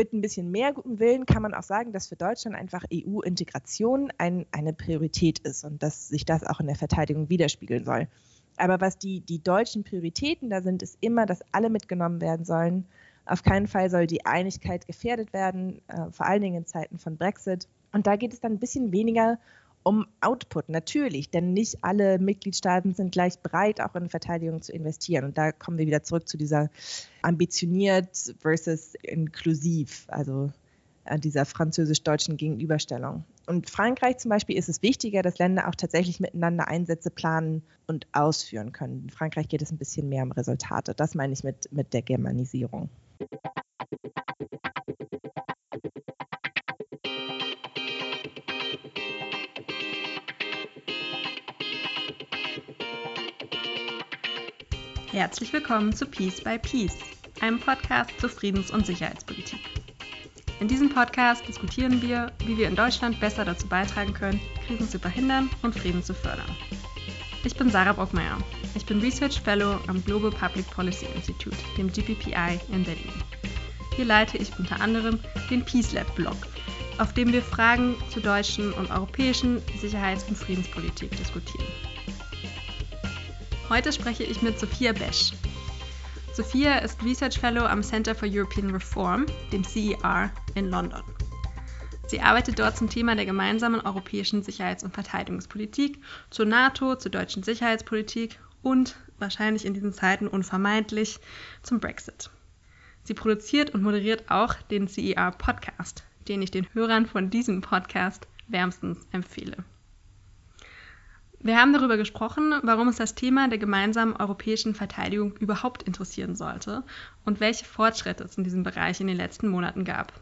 Mit ein bisschen mehr gutem Willen kann man auch sagen, dass für Deutschland einfach EU-Integration ein, eine Priorität ist und dass sich das auch in der Verteidigung widerspiegeln soll. Aber was die, die deutschen Prioritäten da sind, ist immer, dass alle mitgenommen werden sollen. Auf keinen Fall soll die Einigkeit gefährdet werden, äh, vor allen Dingen in Zeiten von Brexit. Und da geht es dann ein bisschen weniger um Output, natürlich, denn nicht alle Mitgliedstaaten sind gleich bereit, auch in Verteidigung zu investieren. Und da kommen wir wieder zurück zu dieser ambitioniert versus inklusiv, also äh, dieser französisch-deutschen Gegenüberstellung. Und Frankreich zum Beispiel ist es wichtiger, dass Länder auch tatsächlich miteinander Einsätze planen und ausführen können. In Frankreich geht es ein bisschen mehr um Resultate. Das meine ich mit, mit der Germanisierung. Herzlich willkommen zu Peace by Peace, einem Podcast zur Friedens- und Sicherheitspolitik. In diesem Podcast diskutieren wir, wie wir in Deutschland besser dazu beitragen können, Krisen zu verhindern und Frieden zu fördern. Ich bin Sarah Brockmeier. Ich bin Research Fellow am Global Public Policy Institute, dem GPPI in Berlin. Hier leite ich unter anderem den Peace Lab Blog, auf dem wir Fragen zur deutschen und europäischen Sicherheits- und Friedenspolitik diskutieren. Heute spreche ich mit Sophia Besch. Sophia ist Research Fellow am Center for European Reform, dem CER, in London. Sie arbeitet dort zum Thema der gemeinsamen europäischen Sicherheits- und Verteidigungspolitik, zur NATO, zur deutschen Sicherheitspolitik und wahrscheinlich in diesen Zeiten unvermeidlich zum Brexit. Sie produziert und moderiert auch den CER Podcast, den ich den Hörern von diesem Podcast wärmstens empfehle. Wir haben darüber gesprochen, warum uns das Thema der gemeinsamen europäischen Verteidigung überhaupt interessieren sollte und welche Fortschritte es in diesem Bereich in den letzten Monaten gab.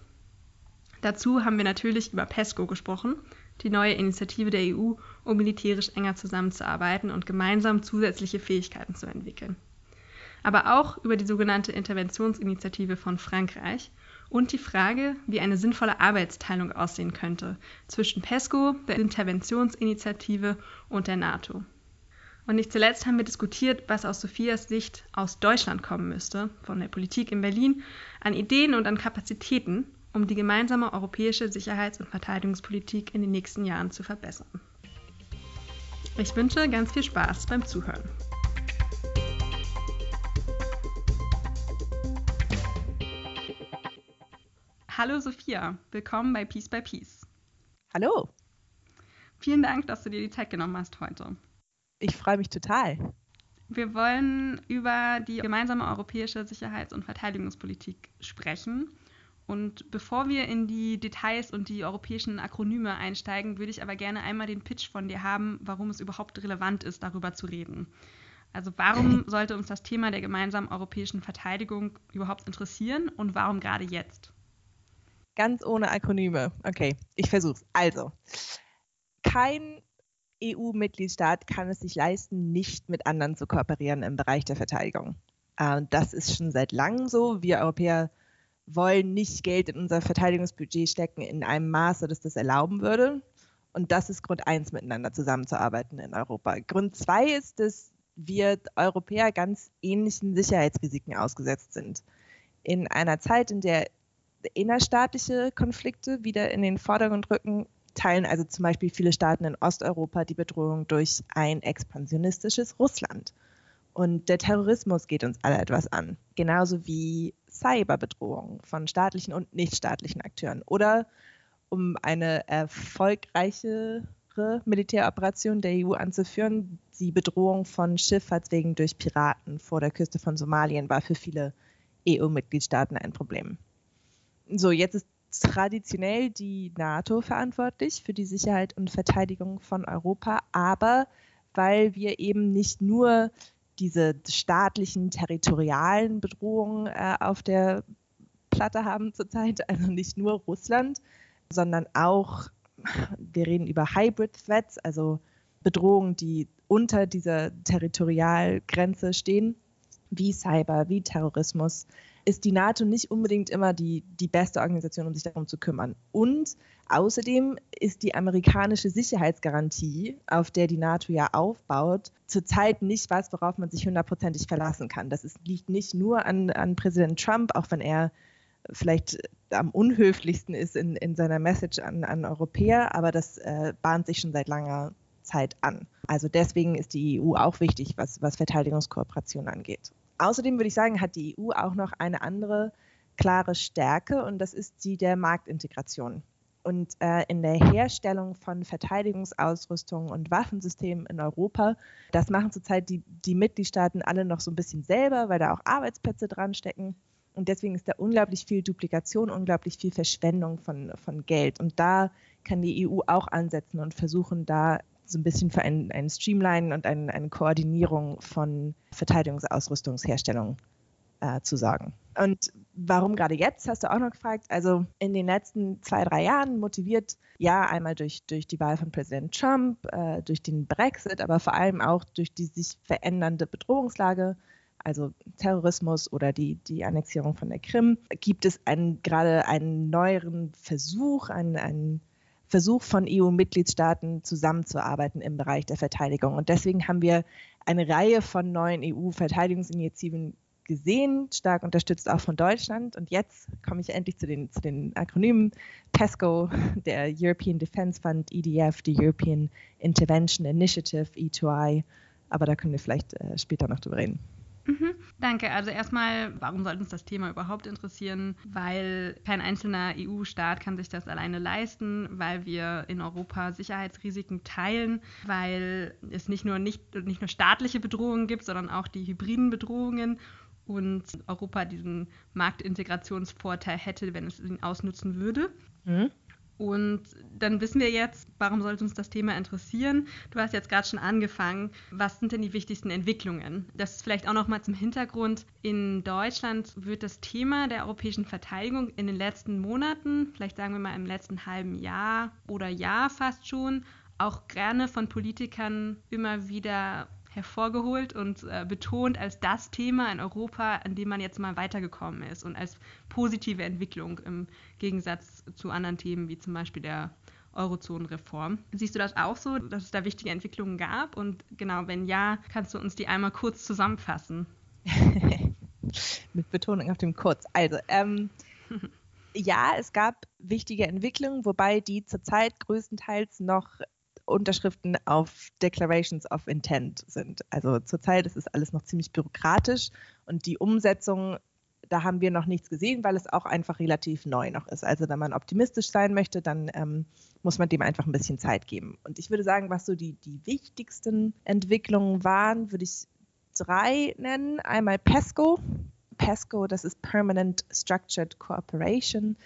Dazu haben wir natürlich über PESCO gesprochen, die neue Initiative der EU, um militärisch enger zusammenzuarbeiten und gemeinsam zusätzliche Fähigkeiten zu entwickeln. Aber auch über die sogenannte Interventionsinitiative von Frankreich und die Frage, wie eine sinnvolle Arbeitsteilung aussehen könnte zwischen PESCO, der Interventionsinitiative und der NATO. Und nicht zuletzt haben wir diskutiert, was aus Sophias Sicht aus Deutschland kommen müsste, von der Politik in Berlin, an Ideen und an Kapazitäten, um die gemeinsame europäische Sicherheits- und Verteidigungspolitik in den nächsten Jahren zu verbessern. Ich wünsche ganz viel Spaß beim Zuhören. Hallo Sophia, willkommen bei Peace by Peace. Hallo. Vielen Dank, dass du dir die Zeit genommen hast heute. Ich freue mich total. Wir wollen über die gemeinsame europäische Sicherheits- und Verteidigungspolitik sprechen. Und bevor wir in die Details und die europäischen Akronyme einsteigen, würde ich aber gerne einmal den Pitch von dir haben, warum es überhaupt relevant ist, darüber zu reden. Also warum sollte uns das Thema der gemeinsamen europäischen Verteidigung überhaupt interessieren und warum gerade jetzt? Ganz ohne Akronyme. Okay, ich versuch's. Also, kein EU-Mitgliedstaat kann es sich leisten, nicht mit anderen zu kooperieren im Bereich der Verteidigung. Äh, das ist schon seit langem so. Wir Europäer wollen nicht Geld in unser Verteidigungsbudget stecken in einem Maße, das das erlauben würde. Und das ist Grund eins, miteinander zusammenzuarbeiten in Europa. Grund zwei ist, dass wir Europäer ganz ähnlichen Sicherheitsrisiken ausgesetzt sind. In einer Zeit, in der innerstaatliche Konflikte wieder in den Vordergrund rücken, teilen also zum Beispiel viele Staaten in Osteuropa die Bedrohung durch ein expansionistisches Russland. Und der Terrorismus geht uns alle etwas an, genauso wie Cyberbedrohung von staatlichen und nichtstaatlichen Akteuren. Oder um eine erfolgreichere Militäroperation der EU anzuführen, die Bedrohung von Schifffahrtswegen durch Piraten vor der Küste von Somalien war für viele EU-Mitgliedstaaten ein Problem. So, jetzt ist traditionell die NATO verantwortlich für die Sicherheit und Verteidigung von Europa, aber weil wir eben nicht nur diese staatlichen, territorialen Bedrohungen äh, auf der Platte haben zurzeit, also nicht nur Russland, sondern auch, wir reden über Hybrid Threats, also Bedrohungen, die unter dieser Territorialgrenze stehen, wie Cyber, wie Terrorismus, ist die NATO nicht unbedingt immer die, die beste Organisation, um sich darum zu kümmern. Und außerdem ist die amerikanische Sicherheitsgarantie, auf der die NATO ja aufbaut, zurzeit nicht was, worauf man sich hundertprozentig verlassen kann. Das ist, liegt nicht nur an, an Präsident Trump, auch wenn er vielleicht am unhöflichsten ist in, in seiner Message an, an Europäer, aber das äh, bahnt sich schon seit langer Zeit an. Also deswegen ist die EU auch wichtig, was, was Verteidigungskooperation angeht. Außerdem würde ich sagen, hat die EU auch noch eine andere klare Stärke und das ist die der Marktintegration. Und äh, in der Herstellung von Verteidigungsausrüstung und Waffensystemen in Europa, das machen zurzeit die, die Mitgliedstaaten alle noch so ein bisschen selber, weil da auch Arbeitsplätze dran stecken. Und deswegen ist da unglaublich viel Duplikation, unglaublich viel Verschwendung von, von Geld. Und da kann die EU auch ansetzen und versuchen, da so ein bisschen für ein, ein Streamline und ein, eine Koordinierung von Verteidigungsausrüstungsherstellung äh, zu sorgen. Und warum gerade jetzt, hast du auch noch gefragt. Also in den letzten zwei, drei Jahren motiviert, ja, einmal durch, durch die Wahl von Präsident Trump, äh, durch den Brexit, aber vor allem auch durch die sich verändernde Bedrohungslage, also Terrorismus oder die, die Annexierung von der Krim, gibt es einen, gerade einen neueren Versuch, einen, einen Versuch von EU-Mitgliedstaaten zusammenzuarbeiten im Bereich der Verteidigung. Und deswegen haben wir eine Reihe von neuen EU-Verteidigungsinitiativen gesehen, stark unterstützt auch von Deutschland. Und jetzt komme ich endlich zu den, zu den Akronymen. PESCO, der European Defence Fund, EDF, die European Intervention Initiative, E2I. Aber da können wir vielleicht äh, später noch drüber reden. Mhm, danke. Also erstmal, warum sollte uns das Thema überhaupt interessieren? Weil kein einzelner EU-Staat kann sich das alleine leisten, weil wir in Europa Sicherheitsrisiken teilen, weil es nicht nur, nicht, nicht nur staatliche Bedrohungen gibt, sondern auch die hybriden Bedrohungen und Europa diesen Marktintegrationsvorteil hätte, wenn es ihn ausnutzen würde. Mhm. Und dann wissen wir jetzt, warum sollte uns das Thema interessieren? Du hast jetzt gerade schon angefangen. Was sind denn die wichtigsten Entwicklungen? Das ist vielleicht auch noch mal zum Hintergrund. In Deutschland wird das Thema der europäischen Verteidigung in den letzten Monaten, vielleicht sagen wir mal im letzten halben Jahr oder Jahr fast schon, auch gerne von Politikern immer wieder hervorgeholt und äh, betont als das Thema in Europa, an dem man jetzt mal weitergekommen ist und als positive Entwicklung im Gegensatz zu anderen Themen wie zum Beispiel der Eurozonenreform. Siehst du das auch so, dass es da wichtige Entwicklungen gab? Und genau, wenn ja, kannst du uns die einmal kurz zusammenfassen? Mit Betonung auf dem kurz. Also, ähm, ja, es gab wichtige Entwicklungen, wobei die zurzeit größtenteils noch Unterschriften auf Declarations of Intent sind. Also zurzeit ist es alles noch ziemlich bürokratisch und die Umsetzung, da haben wir noch nichts gesehen, weil es auch einfach relativ neu noch ist. Also wenn man optimistisch sein möchte, dann ähm, muss man dem einfach ein bisschen Zeit geben. Und ich würde sagen, was so die, die wichtigsten Entwicklungen waren, würde ich drei nennen. Einmal PESCO. PESCO, das ist Permanent Structured Cooperation.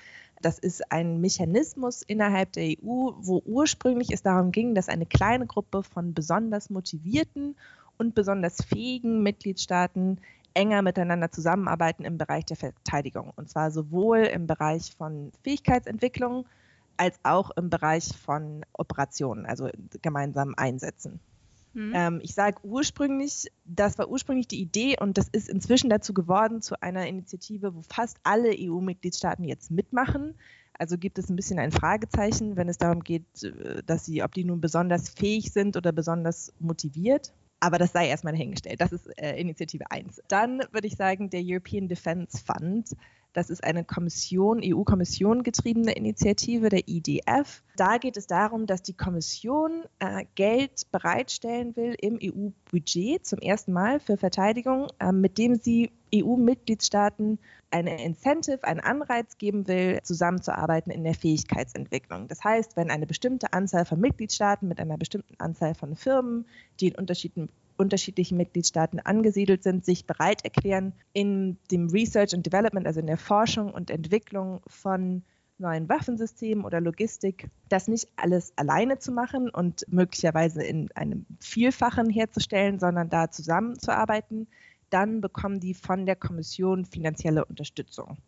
Das ist ein Mechanismus innerhalb der EU, wo ursprünglich es darum ging, dass eine kleine Gruppe von besonders motivierten und besonders fähigen Mitgliedstaaten enger miteinander zusammenarbeiten im Bereich der Verteidigung. Und zwar sowohl im Bereich von Fähigkeitsentwicklung als auch im Bereich von Operationen, also gemeinsamen Einsätzen. Mhm. Ähm, ich sage ursprünglich, das war ursprünglich die Idee und das ist inzwischen dazu geworden zu einer Initiative, wo fast alle EU-Mitgliedstaaten jetzt mitmachen. Also gibt es ein bisschen ein Fragezeichen, wenn es darum geht, äh, dass sie, ob die nun besonders fähig sind oder besonders motiviert. Aber das sei erstmal dahingestellt. Das ist äh, Initiative 1. Dann würde ich sagen, der European Defence Fund das ist eine Kommission, EU-Kommission getriebene Initiative, der IDF. Da geht es darum, dass die Kommission äh, Geld bereitstellen will im EU-Budget zum ersten Mal für Verteidigung, äh, mit dem sie EU-Mitgliedstaaten eine Incentive, einen Anreiz geben will, zusammenzuarbeiten in der Fähigkeitsentwicklung. Das heißt, wenn eine bestimmte Anzahl von Mitgliedstaaten mit einer bestimmten Anzahl von Firmen, die in unterschiedlichen unterschiedlichen Mitgliedstaaten angesiedelt sind, sich bereit erklären, in dem Research and Development, also in der Forschung und Entwicklung von neuen Waffensystemen oder Logistik, das nicht alles alleine zu machen und möglicherweise in einem Vielfachen herzustellen, sondern da zusammenzuarbeiten, dann bekommen die von der Kommission finanzielle Unterstützung.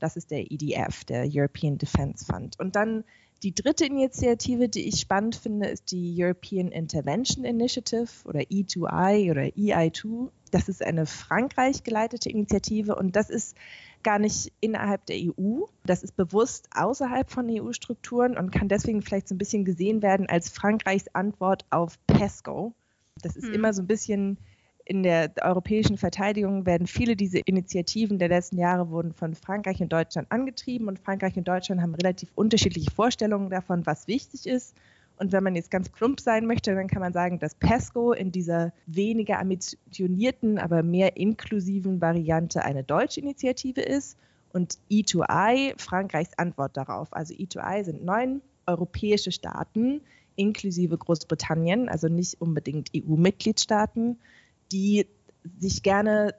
Das ist der EDF, der European Defence Fund. Und dann die dritte Initiative, die ich spannend finde, ist die European Intervention Initiative oder E2I oder EI2. Das ist eine Frankreich geleitete Initiative und das ist gar nicht innerhalb der EU. Das ist bewusst außerhalb von EU-Strukturen und kann deswegen vielleicht so ein bisschen gesehen werden als Frankreichs Antwort auf PESCO. Das ist hm. immer so ein bisschen in der europäischen Verteidigung werden viele dieser Initiativen der letzten Jahre wurden von Frankreich und Deutschland angetrieben und Frankreich und Deutschland haben relativ unterschiedliche Vorstellungen davon, was wichtig ist. Und wenn man jetzt ganz plump sein möchte, dann kann man sagen, dass PESCO in dieser weniger ambitionierten, aber mehr inklusiven Variante eine deutsche Initiative ist und E2I Frankreichs Antwort darauf. Also E2I sind neun europäische Staaten, inklusive Großbritannien, also nicht unbedingt EU-Mitgliedstaaten, die sich gerne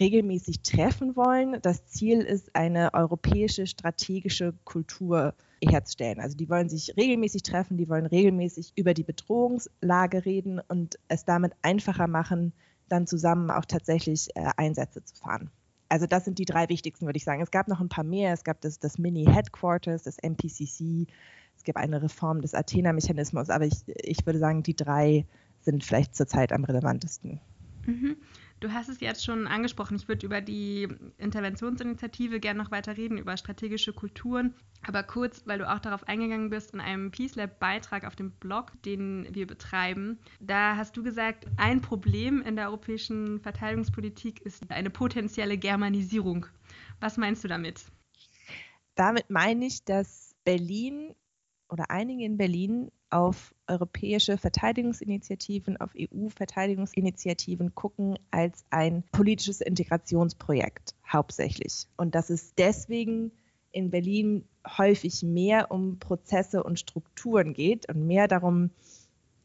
regelmäßig treffen wollen. Das Ziel ist, eine europäische strategische Kultur herzustellen. Also die wollen sich regelmäßig treffen, die wollen regelmäßig über die Bedrohungslage reden und es damit einfacher machen, dann zusammen auch tatsächlich äh, Einsätze zu fahren. Also das sind die drei wichtigsten, würde ich sagen. Es gab noch ein paar mehr. Es gab das, das Mini-Headquarters, das MPCC, es gab eine Reform des Athena-Mechanismus, aber ich, ich würde sagen, die drei sind vielleicht zurzeit am relevantesten. Mhm. Du hast es jetzt schon angesprochen. Ich würde über die Interventionsinitiative gerne noch weiter reden, über strategische Kulturen. Aber kurz, weil du auch darauf eingegangen bist in einem Peace Lab-Beitrag auf dem Blog, den wir betreiben, da hast du gesagt, ein Problem in der europäischen Verteidigungspolitik ist eine potenzielle Germanisierung. Was meinst du damit? Damit meine ich, dass Berlin oder einige in Berlin auf europäische Verteidigungsinitiativen, auf EU-Verteidigungsinitiativen gucken als ein politisches Integrationsprojekt hauptsächlich. Und dass es deswegen in Berlin häufig mehr um Prozesse und Strukturen geht und mehr darum,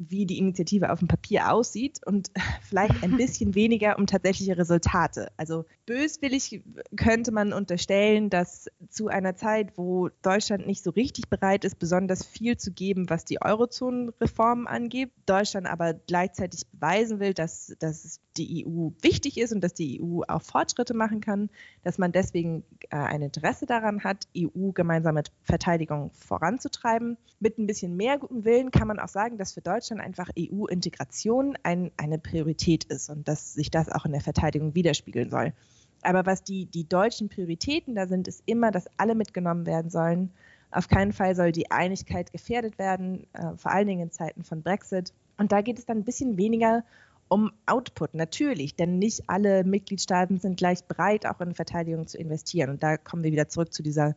wie die Initiative auf dem Papier aussieht und vielleicht ein bisschen weniger um tatsächliche Resultate. Also böswillig könnte man unterstellen, dass zu einer Zeit, wo Deutschland nicht so richtig bereit ist, besonders viel zu geben, was die Eurozonenreformen angeht, Deutschland aber gleichzeitig beweisen will, dass, dass die EU wichtig ist und dass die EU auch Fortschritte machen kann, dass man deswegen äh, ein Interesse daran hat, EU-gemeinsame Verteidigung voranzutreiben. Mit ein bisschen mehr gutem Willen kann man auch sagen, dass für Deutschland einfach EU-Integration ein, eine Priorität ist und dass sich das auch in der Verteidigung widerspiegeln soll. Aber was die, die deutschen Prioritäten da sind, ist immer, dass alle mitgenommen werden sollen. Auf keinen Fall soll die Einigkeit gefährdet werden, äh, vor allen Dingen in Zeiten von Brexit. Und da geht es dann ein bisschen weniger um Output, natürlich, denn nicht alle Mitgliedstaaten sind gleich bereit, auch in Verteidigung zu investieren. Und da kommen wir wieder zurück zu dieser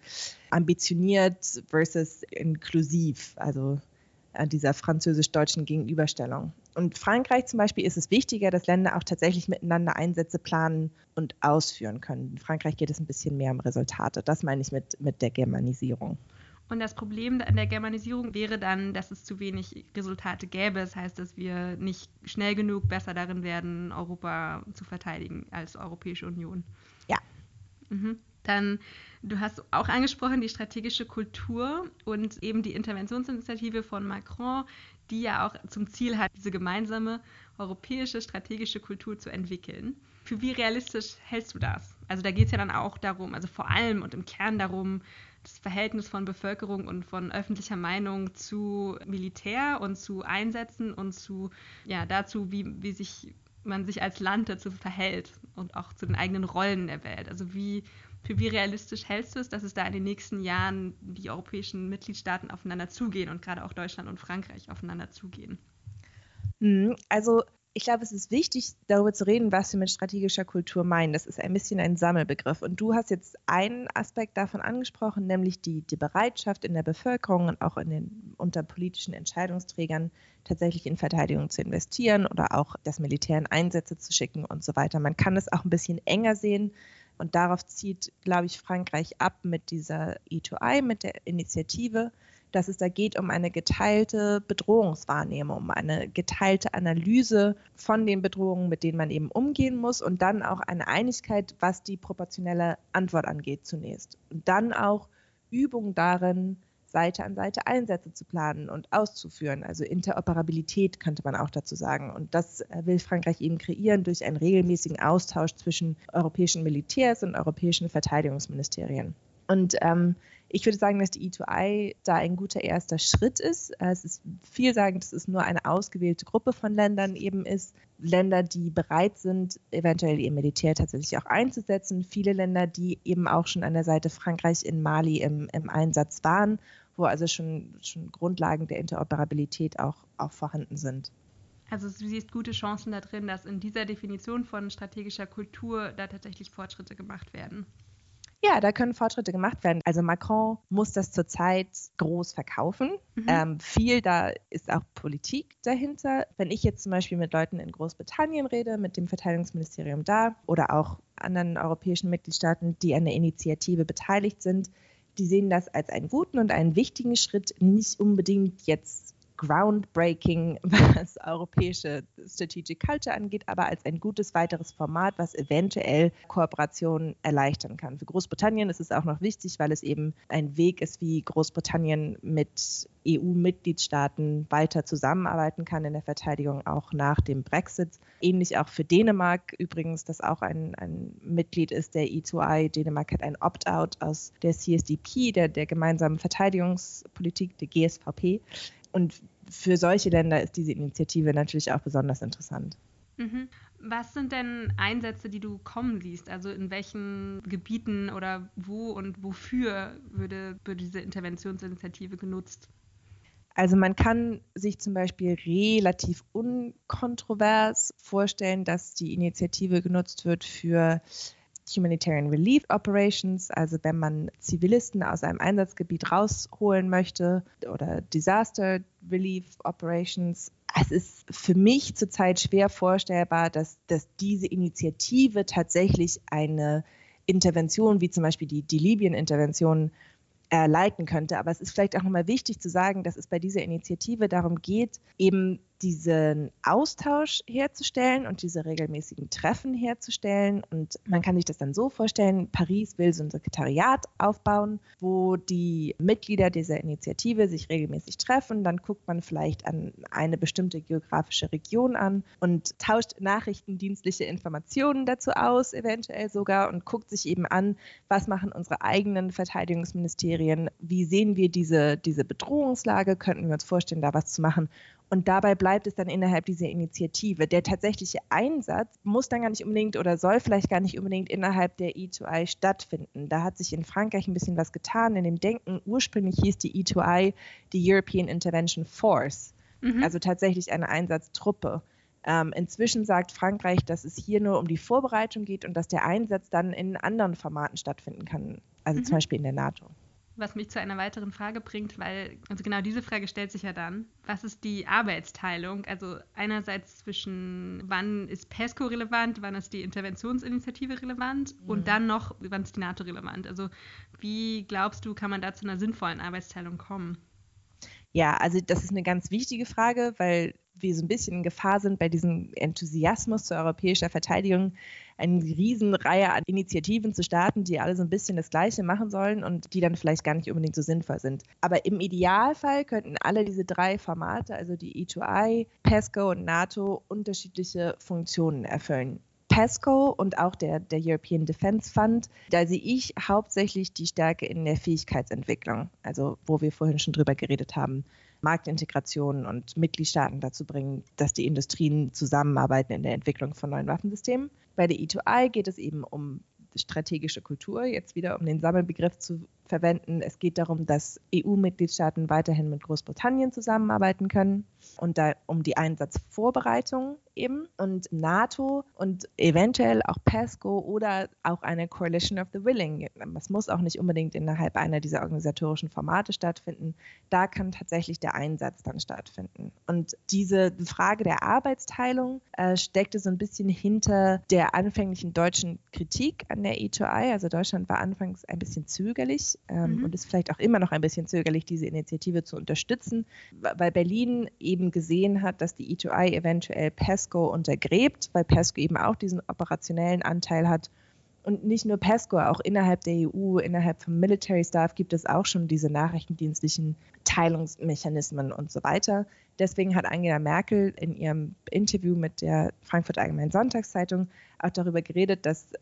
ambitioniert versus inklusiv. Also äh, dieser französisch-deutschen Gegenüberstellung. Und Frankreich zum Beispiel ist es wichtiger, dass Länder auch tatsächlich miteinander Einsätze planen und ausführen können. In Frankreich geht es ein bisschen mehr um Resultate. Das meine ich mit, mit der Germanisierung. Und das Problem an der Germanisierung wäre dann, dass es zu wenig Resultate gäbe. Das heißt, dass wir nicht schnell genug besser darin werden, Europa zu verteidigen als Europäische Union. Ja. Mhm. Dann, du hast auch angesprochen, die strategische Kultur und eben die Interventionsinitiative von Macron, die ja auch zum Ziel hat, diese gemeinsame europäische strategische Kultur zu entwickeln. Für wie realistisch hältst du das? Also da geht es ja dann auch darum, also vor allem und im Kern darum, das Verhältnis von Bevölkerung und von öffentlicher Meinung zu Militär und zu Einsätzen und zu, ja, dazu, wie, wie sich man sich als Land dazu verhält und auch zu den eigenen Rollen der Welt. Also wie für wie realistisch hältst du es, dass es da in den nächsten Jahren die europäischen Mitgliedstaaten aufeinander zugehen und gerade auch Deutschland und Frankreich aufeinander zugehen? Hm, also ich glaube, es ist wichtig, darüber zu reden, was wir mit strategischer Kultur meinen. Das ist ein bisschen ein Sammelbegriff. Und du hast jetzt einen Aspekt davon angesprochen, nämlich die, die Bereitschaft in der Bevölkerung und auch in den, unter politischen Entscheidungsträgern tatsächlich in Verteidigung zu investieren oder auch das Militär in Einsätze zu schicken und so weiter. Man kann es auch ein bisschen enger sehen und darauf zieht, glaube ich, Frankreich ab mit dieser E2I, mit der Initiative, dass es da geht um eine geteilte Bedrohungswahrnehmung, um eine geteilte Analyse von den Bedrohungen, mit denen man eben umgehen muss und dann auch eine Einigkeit, was die proportionelle Antwort angeht zunächst. Und dann auch Übung darin, Seite an Seite Einsätze zu planen und auszuführen. Also Interoperabilität könnte man auch dazu sagen. Und das äh, will Frankreich eben kreieren durch einen regelmäßigen Austausch zwischen europäischen Militärs und europäischen Verteidigungsministerien. Und ähm, ich würde sagen, dass die E2I da ein guter erster Schritt ist. Äh, es ist vielsagend, dass es nur eine ausgewählte Gruppe von Ländern eben ist. Länder, die bereit sind, eventuell ihr Militär tatsächlich auch einzusetzen. Viele Länder, die eben auch schon an der Seite Frankreich in Mali im, im Einsatz waren wo also schon, schon Grundlagen der Interoperabilität auch, auch vorhanden sind. Also du siehst gute Chancen da drin, dass in dieser Definition von strategischer Kultur da tatsächlich Fortschritte gemacht werden. Ja, da können Fortschritte gemacht werden. Also Macron muss das zurzeit groß verkaufen. Mhm. Ähm, viel da ist auch Politik dahinter. Wenn ich jetzt zum Beispiel mit Leuten in Großbritannien rede, mit dem Verteidigungsministerium da oder auch anderen europäischen Mitgliedstaaten, die an der Initiative beteiligt sind, die sehen das als einen guten und einen wichtigen Schritt, nicht unbedingt jetzt groundbreaking, was europäische Strategic Culture angeht, aber als ein gutes weiteres Format, was eventuell Kooperationen erleichtern kann. Für Großbritannien ist es auch noch wichtig, weil es eben ein Weg ist, wie Großbritannien mit EU-Mitgliedstaaten weiter zusammenarbeiten kann in der Verteidigung, auch nach dem Brexit. Ähnlich auch für Dänemark übrigens, das auch ein, ein Mitglied ist der E2I. Dänemark hat ein Opt-out aus der CSDP, der, der gemeinsamen Verteidigungspolitik, der GSVP. Und für solche Länder ist diese Initiative natürlich auch besonders interessant. Mhm. Was sind denn Einsätze, die du kommen siehst? Also in welchen Gebieten oder wo und wofür würde, würde diese Interventionsinitiative genutzt? Also man kann sich zum Beispiel relativ unkontrovers vorstellen, dass die Initiative genutzt wird für Humanitarian Relief Operations, also wenn man Zivilisten aus einem Einsatzgebiet rausholen möchte oder Disaster Relief Operations. Es ist für mich zurzeit schwer vorstellbar, dass, dass diese Initiative tatsächlich eine Intervention, wie zum Beispiel die, die Libyen-Intervention, äh, leiten könnte. Aber es ist vielleicht auch nochmal wichtig zu sagen, dass es bei dieser Initiative darum geht, eben diesen Austausch herzustellen und diese regelmäßigen Treffen herzustellen. Und man kann sich das dann so vorstellen, Paris will so ein Sekretariat aufbauen, wo die Mitglieder dieser Initiative sich regelmäßig treffen. Dann guckt man vielleicht an eine bestimmte geografische Region an und tauscht nachrichtendienstliche Informationen dazu aus, eventuell sogar, und guckt sich eben an, was machen unsere eigenen Verteidigungsministerien, wie sehen wir diese, diese Bedrohungslage, könnten wir uns vorstellen, da was zu machen. Und dabei bleibt es dann innerhalb dieser Initiative. Der tatsächliche Einsatz muss dann gar nicht unbedingt oder soll vielleicht gar nicht unbedingt innerhalb der E2I stattfinden. Da hat sich in Frankreich ein bisschen was getan in dem Denken. Ursprünglich hieß die E2I die European Intervention Force, mhm. also tatsächlich eine Einsatztruppe. Ähm, inzwischen sagt Frankreich, dass es hier nur um die Vorbereitung geht und dass der Einsatz dann in anderen Formaten stattfinden kann, also mhm. zum Beispiel in der NATO was mich zu einer weiteren Frage bringt, weil, also genau diese Frage stellt sich ja dann, was ist die Arbeitsteilung? Also einerseits zwischen wann ist PESCO relevant, wann ist die Interventionsinitiative relevant mhm. und dann noch, wann ist die NATO relevant? Also wie glaubst du, kann man da zu einer sinnvollen Arbeitsteilung kommen? Ja, also das ist eine ganz wichtige Frage, weil wir so ein bisschen in Gefahr sind, bei diesem Enthusiasmus zur europäischer Verteidigung eine Riesenreihe an Initiativen zu starten, die alle so ein bisschen das Gleiche machen sollen und die dann vielleicht gar nicht unbedingt so sinnvoll sind. Aber im Idealfall könnten alle diese drei Formate, also die E2I, PESCO und NATO, unterschiedliche Funktionen erfüllen. PESCO und auch der, der European Defense Fund, da sehe ich hauptsächlich die Stärke in der Fähigkeitsentwicklung, also wo wir vorhin schon drüber geredet haben, Marktintegration und Mitgliedstaaten dazu bringen, dass die Industrien zusammenarbeiten in der Entwicklung von neuen Waffensystemen. Bei der E2I geht es eben um strategische Kultur, jetzt wieder um den Sammelbegriff zu verwenden. Es geht darum, dass EU-Mitgliedstaaten weiterhin mit Großbritannien zusammenarbeiten können und da um die Einsatzvorbereitung eben und NATO und eventuell auch PESCO oder auch eine Coalition of the Willing. Das muss auch nicht unbedingt innerhalb einer dieser organisatorischen Formate stattfinden. Da kann tatsächlich der Einsatz dann stattfinden. Und diese Frage der Arbeitsteilung äh, steckte so ein bisschen hinter der anfänglichen deutschen Kritik an der E2I. Also Deutschland war anfangs ein bisschen zögerlich ähm, mhm. und ist vielleicht auch immer noch ein bisschen zögerlich, diese Initiative zu unterstützen, weil Berlin eben gesehen hat, dass die E2I eventuell PESCO untergräbt, weil PESCO eben auch diesen operationellen Anteil hat. Und nicht nur PESCO, auch innerhalb der EU, innerhalb vom Military Staff gibt es auch schon diese nachrichtendienstlichen Teilungsmechanismen und so weiter. Deswegen hat Angela Merkel in ihrem Interview mit der Frankfurter Allgemeinen Sonntagszeitung auch darüber geredet, dass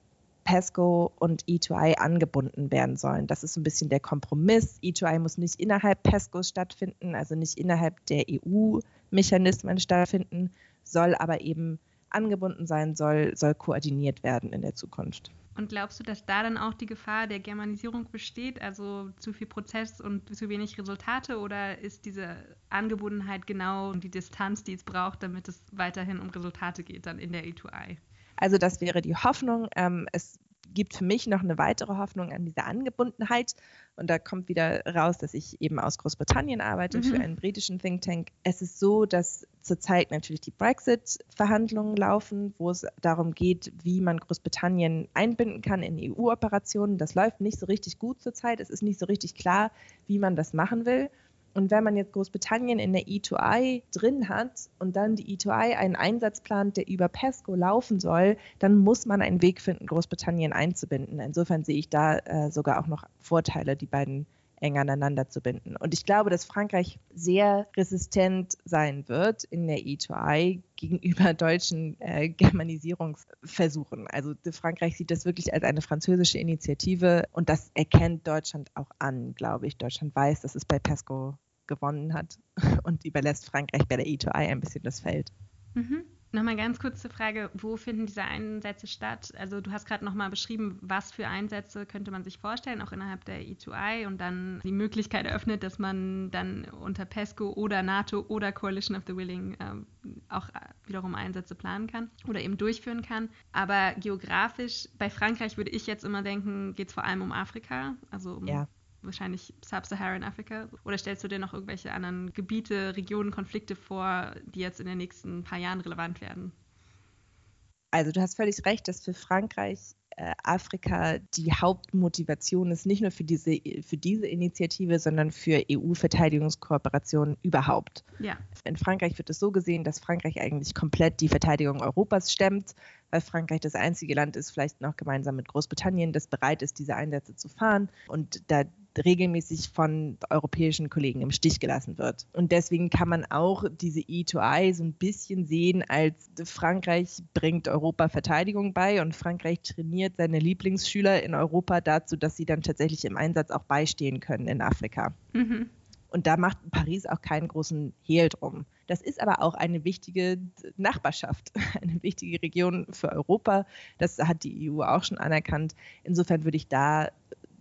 PESCO und E2I angebunden werden sollen. Das ist ein bisschen der Kompromiss. E2I muss nicht innerhalb PESCOs stattfinden, also nicht innerhalb der EU-Mechanismen stattfinden, soll aber eben angebunden sein, soll, soll koordiniert werden in der Zukunft. Und glaubst du, dass da dann auch die Gefahr der Germanisierung besteht, also zu viel Prozess und zu wenig Resultate? Oder ist diese Angebundenheit genau die Distanz, die es braucht, damit es weiterhin um Resultate geht, dann in der E2I? Also das wäre die Hoffnung. Ähm, es gibt für mich noch eine weitere Hoffnung an diese Angebundenheit. Und da kommt wieder raus, dass ich eben aus Großbritannien arbeite mhm. für einen britischen Think Tank. Es ist so, dass zurzeit natürlich die Brexit-Verhandlungen laufen, wo es darum geht, wie man Großbritannien einbinden kann in EU-Operationen. Das läuft nicht so richtig gut zurzeit. Es ist nicht so richtig klar, wie man das machen will. Und wenn man jetzt Großbritannien in der E2I drin hat und dann die E2I einen Einsatz plant, der über PESCO laufen soll, dann muss man einen Weg finden, Großbritannien einzubinden. Insofern sehe ich da äh, sogar auch noch Vorteile, die beiden eng aneinander zu binden. Und ich glaube, dass Frankreich sehr resistent sein wird in der E2I gegenüber deutschen äh, Germanisierungsversuchen. Also Frankreich sieht das wirklich als eine französische Initiative und das erkennt Deutschland auch an, glaube ich. Deutschland weiß, dass es bei PESCO gewonnen hat und überlässt Frankreich bei der E2I ein bisschen das Feld. Mhm. Nochmal ganz kurze Frage, wo finden diese Einsätze statt? Also du hast gerade nochmal beschrieben, was für Einsätze könnte man sich vorstellen, auch innerhalb der E2I und dann die Möglichkeit eröffnet, dass man dann unter PESCO oder NATO oder Coalition of the Willing ähm, auch äh, wiederum Einsätze planen kann oder eben durchführen kann. Aber geografisch, bei Frankreich würde ich jetzt immer denken, geht es vor allem um Afrika, also um ja wahrscheinlich Sub-Saharan Afrika? Oder stellst du dir noch irgendwelche anderen Gebiete, Regionen, Konflikte vor, die jetzt in den nächsten paar Jahren relevant werden? Also du hast völlig recht, dass für Frankreich äh, Afrika die Hauptmotivation ist, nicht nur für diese, für diese Initiative, sondern für EU-Verteidigungskooperationen überhaupt. Ja. In Frankreich wird es so gesehen, dass Frankreich eigentlich komplett die Verteidigung Europas stemmt, weil Frankreich das einzige Land ist, vielleicht noch gemeinsam mit Großbritannien, das bereit ist, diese Einsätze zu fahren. Und da regelmäßig von europäischen Kollegen im Stich gelassen wird. Und deswegen kann man auch diese E2I so ein bisschen sehen, als Frankreich bringt Europa Verteidigung bei und Frankreich trainiert seine Lieblingsschüler in Europa dazu, dass sie dann tatsächlich im Einsatz auch beistehen können in Afrika. Mhm. Und da macht Paris auch keinen großen Hehl drum. Das ist aber auch eine wichtige Nachbarschaft, eine wichtige Region für Europa. Das hat die EU auch schon anerkannt. Insofern würde ich da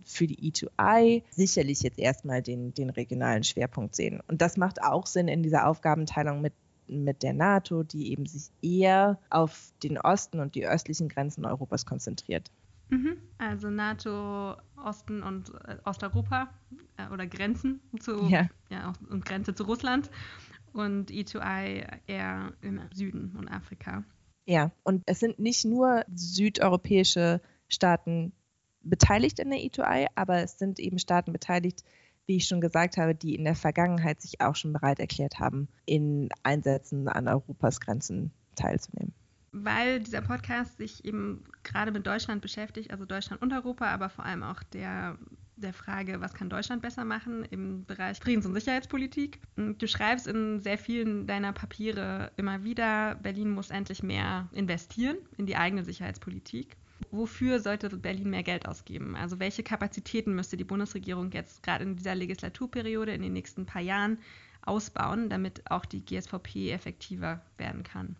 für die E2I sicherlich jetzt erstmal den, den regionalen Schwerpunkt sehen. Und das macht auch Sinn in dieser Aufgabenteilung mit mit der NATO, die eben sich eher auf den Osten und die östlichen Grenzen Europas konzentriert. Mhm. Also NATO, Osten und äh, Osteuropa äh, oder Grenzen zu ja. Ja, und Grenze zu Russland und E2I eher im Süden und Afrika. Ja, und es sind nicht nur südeuropäische Staaten, beteiligt in der E2I, aber es sind eben Staaten beteiligt, wie ich schon gesagt habe, die in der Vergangenheit sich auch schon bereit erklärt haben, in Einsätzen an Europas Grenzen teilzunehmen. Weil dieser Podcast sich eben gerade mit Deutschland beschäftigt, also Deutschland und Europa, aber vor allem auch der, der Frage, was kann Deutschland besser machen im Bereich Friedens- und Sicherheitspolitik. Du schreibst in sehr vielen deiner Papiere immer wieder, Berlin muss endlich mehr investieren in die eigene Sicherheitspolitik wofür sollte Berlin mehr Geld ausgeben? Also welche Kapazitäten müsste die Bundesregierung jetzt gerade in dieser Legislaturperiode in den nächsten paar Jahren ausbauen, damit auch die GSVP effektiver werden kann?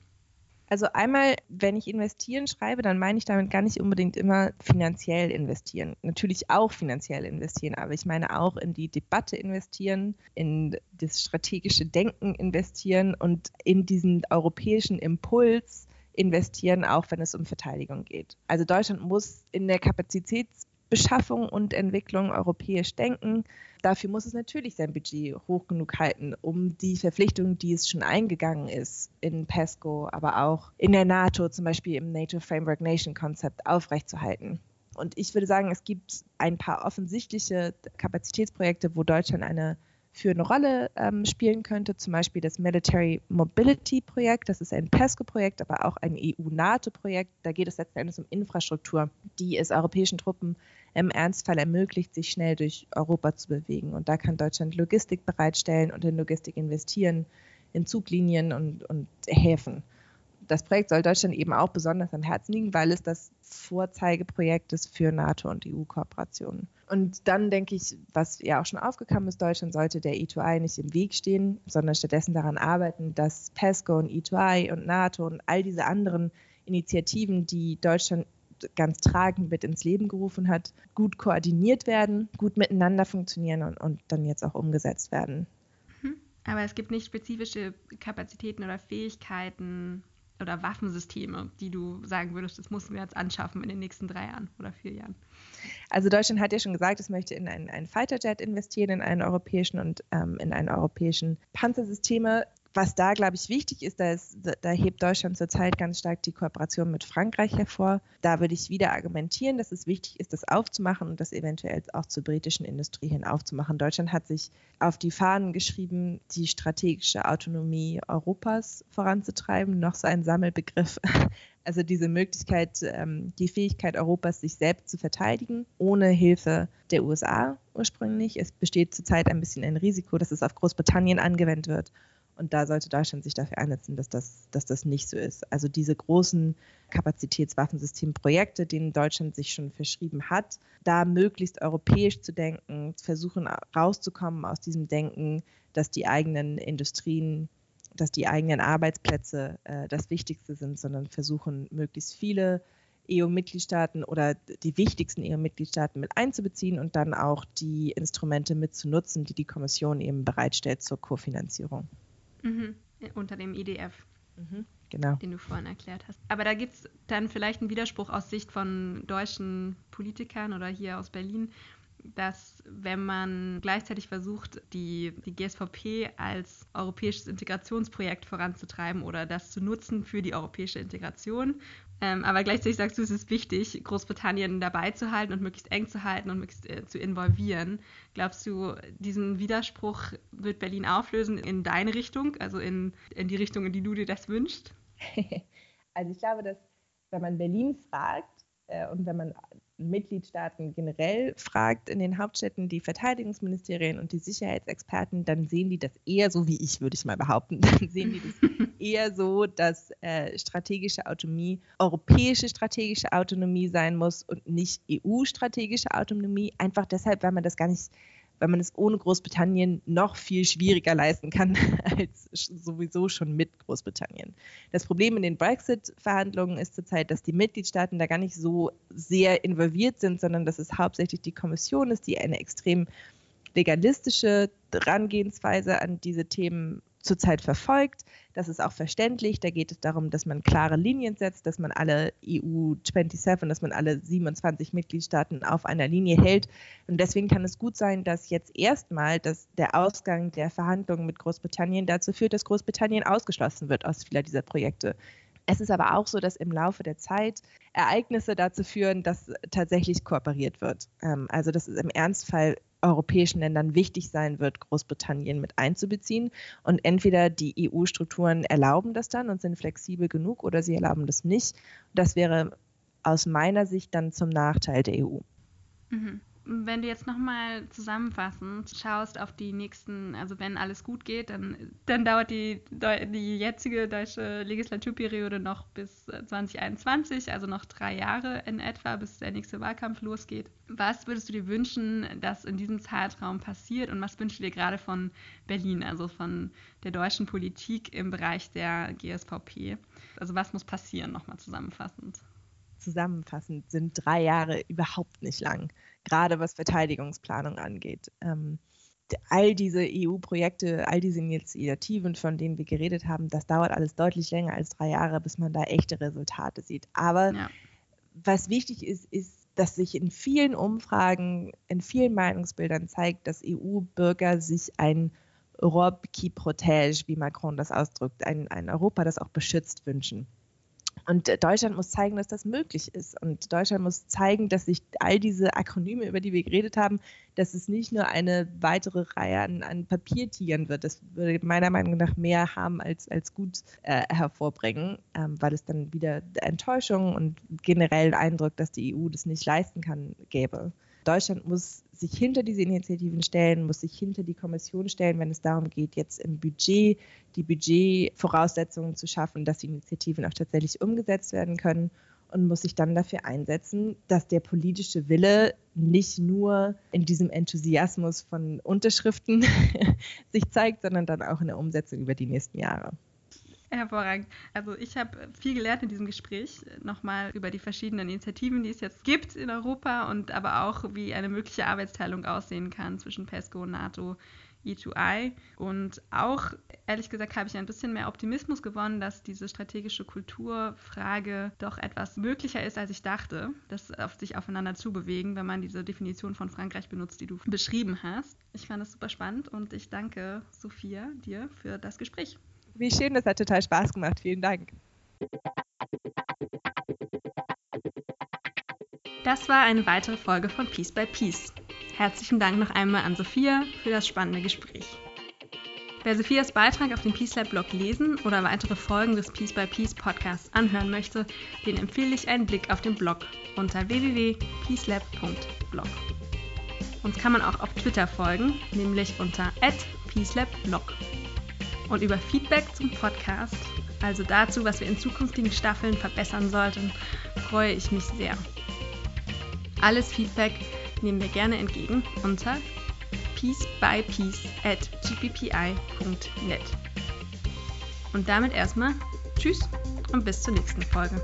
Also einmal, wenn ich investieren schreibe, dann meine ich damit gar nicht unbedingt immer finanziell investieren. Natürlich auch finanziell investieren, aber ich meine auch in die Debatte investieren, in das strategische Denken investieren und in diesen europäischen Impuls, investieren, auch wenn es um Verteidigung geht. Also Deutschland muss in der Kapazitätsbeschaffung und Entwicklung europäisch denken. Dafür muss es natürlich sein Budget hoch genug halten, um die Verpflichtungen, die es schon eingegangen ist, in PESCO, aber auch in der NATO, zum Beispiel im NATO Framework Nation Konzept, aufrechtzuerhalten. Und ich würde sagen, es gibt ein paar offensichtliche Kapazitätsprojekte, wo Deutschland eine für eine Rolle ähm, spielen könnte, zum Beispiel das Military Mobility Projekt. Das ist ein PESCO-Projekt, aber auch ein EU-NATO-Projekt. Da geht es letzten Endes um Infrastruktur, die es europäischen Truppen im Ernstfall ermöglicht, sich schnell durch Europa zu bewegen. Und da kann Deutschland Logistik bereitstellen und in Logistik investieren, in Zuglinien und, und Häfen das Projekt soll Deutschland eben auch besonders am Herzen liegen, weil es das Vorzeigeprojekt ist für NATO und EU-Kooperationen. Und dann denke ich, was ja auch schon aufgekommen ist, Deutschland sollte der E2I nicht im Weg stehen, sondern stattdessen daran arbeiten, dass PESCO und E2I und NATO und all diese anderen Initiativen, die Deutschland ganz tragend mit ins Leben gerufen hat, gut koordiniert werden, gut miteinander funktionieren und, und dann jetzt auch umgesetzt werden. Mhm. Aber es gibt nicht spezifische Kapazitäten oder Fähigkeiten oder Waffensysteme, die du sagen würdest, das müssen wir jetzt anschaffen in den nächsten drei Jahren oder vier Jahren? Also Deutschland hat ja schon gesagt, es möchte in einen, einen Fighterjet investieren, in einen europäischen und ähm, in einen europäischen Panzersysteme was da, glaube ich, wichtig ist, da, ist, da hebt Deutschland zurzeit ganz stark die Kooperation mit Frankreich hervor. Da würde ich wieder argumentieren, dass es wichtig ist, das aufzumachen und das eventuell auch zur britischen Industrie hin aufzumachen. Deutschland hat sich auf die Fahnen geschrieben, die strategische Autonomie Europas voranzutreiben. Noch so ein Sammelbegriff. Also diese Möglichkeit, ähm, die Fähigkeit Europas, sich selbst zu verteidigen, ohne Hilfe der USA ursprünglich. Es besteht zurzeit ein bisschen ein Risiko, dass es auf Großbritannien angewendet wird und da sollte Deutschland sich dafür einsetzen, dass das, dass das nicht so ist. Also diese großen Kapazitätswaffensystemprojekte, denen Deutschland sich schon verschrieben hat, da möglichst europäisch zu denken, versuchen rauszukommen aus diesem Denken, dass die eigenen Industrien, dass die eigenen Arbeitsplätze äh, das Wichtigste sind, sondern versuchen möglichst viele EU-Mitgliedstaaten oder die wichtigsten EU-Mitgliedstaaten mit einzubeziehen und dann auch die Instrumente mitzunutzen, die die Kommission eben bereitstellt zur Kofinanzierung. Mhm. Unter dem IDF. Mhm. Genau. Den du vorhin erklärt hast. Aber da gibt es dann vielleicht einen Widerspruch aus Sicht von deutschen Politikern oder hier aus Berlin, dass wenn man gleichzeitig versucht, die, die GSVP als europäisches Integrationsprojekt voranzutreiben oder das zu nutzen für die europäische Integration, ähm, aber gleichzeitig sagst du, es ist wichtig, Großbritannien dabei zu halten und möglichst eng zu halten und möglichst äh, zu involvieren. Glaubst du, diesen Widerspruch wird Berlin auflösen in deine Richtung, also in, in die Richtung, in die du dir das wünschst? Also ich glaube, dass wenn man Berlin fragt äh, und wenn man Mitgliedstaaten generell fragt in den Hauptstädten, die Verteidigungsministerien und die Sicherheitsexperten, dann sehen die das eher so wie ich, würde ich mal behaupten. Dann sehen die das eher so, dass äh, strategische Autonomie europäische strategische Autonomie sein muss und nicht EU-strategische Autonomie. Einfach deshalb, weil man das gar nicht weil man es ohne Großbritannien noch viel schwieriger leisten kann als sowieso schon mit Großbritannien. Das Problem in den Brexit-Verhandlungen ist zurzeit, dass die Mitgliedstaaten da gar nicht so sehr involviert sind, sondern dass es hauptsächlich die Kommission ist, die eine extrem legalistische Herangehensweise an diese Themen zurzeit verfolgt. Das ist auch verständlich. Da geht es darum, dass man klare Linien setzt, dass man alle EU 27, dass man alle 27 Mitgliedstaaten auf einer Linie hält. Und deswegen kann es gut sein, dass jetzt erstmal dass der Ausgang der Verhandlungen mit Großbritannien dazu führt, dass Großbritannien ausgeschlossen wird aus vieler dieser Projekte. Es ist aber auch so, dass im Laufe der Zeit Ereignisse dazu führen, dass tatsächlich kooperiert wird. Ähm, also dass es im Ernstfall europäischen Ländern wichtig sein wird, Großbritannien mit einzubeziehen. Und entweder die EU-Strukturen erlauben das dann und sind flexibel genug oder sie erlauben das nicht. Das wäre aus meiner Sicht dann zum Nachteil der EU. Mhm. Wenn du jetzt nochmal zusammenfassend schaust auf die nächsten, also wenn alles gut geht, dann, dann dauert die, die jetzige deutsche Legislaturperiode noch bis 2021, also noch drei Jahre in etwa, bis der nächste Wahlkampf losgeht. Was würdest du dir wünschen, dass in diesem Zeitraum passiert und was wünschst du dir gerade von Berlin, also von der deutschen Politik im Bereich der GSVP? Also was muss passieren, nochmal zusammenfassend? Zusammenfassend sind drei Jahre überhaupt nicht lang gerade was Verteidigungsplanung angeht. Ähm, all diese EU-Projekte, all diese Initiativen, von denen wir geredet haben, das dauert alles deutlich länger als drei Jahre, bis man da echte Resultate sieht. Aber ja. was wichtig ist, ist, dass sich in vielen Umfragen, in vielen Meinungsbildern zeigt, dass EU-Bürger sich ein Europe qui protège, wie Macron das ausdrückt, ein, ein Europa, das auch beschützt wünschen. Und Deutschland muss zeigen, dass das möglich ist. Und Deutschland muss zeigen, dass sich all diese Akronyme, über die wir geredet haben, dass es nicht nur eine weitere Reihe an, an Papiertigern wird. Das würde meiner Meinung nach mehr haben als, als gut äh, hervorbringen, ähm, weil es dann wieder Enttäuschung und generell Eindruck, dass die EU das nicht leisten kann, gäbe. Deutschland muss sich hinter diese Initiativen stellen, muss sich hinter die Kommission stellen, wenn es darum geht, jetzt im Budget die Budgetvoraussetzungen zu schaffen, dass die Initiativen auch tatsächlich umgesetzt werden können und muss sich dann dafür einsetzen, dass der politische Wille nicht nur in diesem Enthusiasmus von Unterschriften sich zeigt, sondern dann auch in der Umsetzung über die nächsten Jahre. Hervorragend. Also ich habe viel gelernt in diesem Gespräch, nochmal über die verschiedenen Initiativen, die es jetzt gibt in Europa und aber auch, wie eine mögliche Arbeitsteilung aussehen kann zwischen PESCO NATO. E2I. Und auch, ehrlich gesagt, habe ich ein bisschen mehr Optimismus gewonnen, dass diese strategische Kulturfrage doch etwas möglicher ist, als ich dachte, das auf sich aufeinander zu bewegen, wenn man diese Definition von Frankreich benutzt, die du beschrieben hast. Ich fand es super spannend und ich danke Sophia dir für das Gespräch. Wie schön, das hat total Spaß gemacht. Vielen Dank. Das war eine weitere Folge von Peace by Peace. Herzlichen Dank noch einmal an Sophia für das spannende Gespräch. Wer Sophias Beitrag auf dem Peace Lab Blog lesen oder weitere Folgen des Peace by Peace Podcasts anhören möchte, den empfehle ich einen Blick auf den Blog unter www.peacelab.blog. Uns kann man auch auf Twitter folgen, nämlich unter @peacelabblog. Und über Feedback zum Podcast, also dazu, was wir in zukünftigen Staffeln verbessern sollten, freue ich mich sehr. Alles Feedback nehmen wir gerne entgegen unter piecebypiece at gppi.net. Und damit erstmal Tschüss und bis zur nächsten Folge.